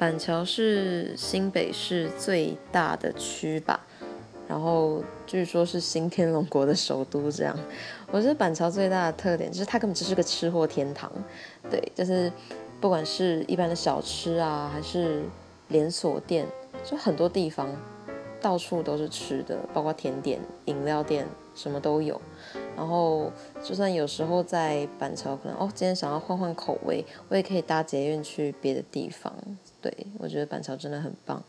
板桥是新北市最大的区吧，然后据说是新天龙国的首都。这样，我觉得板桥最大的特点就是它根本就是个吃货天堂。对，就是不管是一般的小吃啊，还是连锁店，就很多地方。到处都是吃的，包括甜点、饮料店，什么都有。然后，就算有时候在板桥，可能哦，今天想要换换口味，我也可以搭捷运去别的地方。对我觉得板桥真的很棒。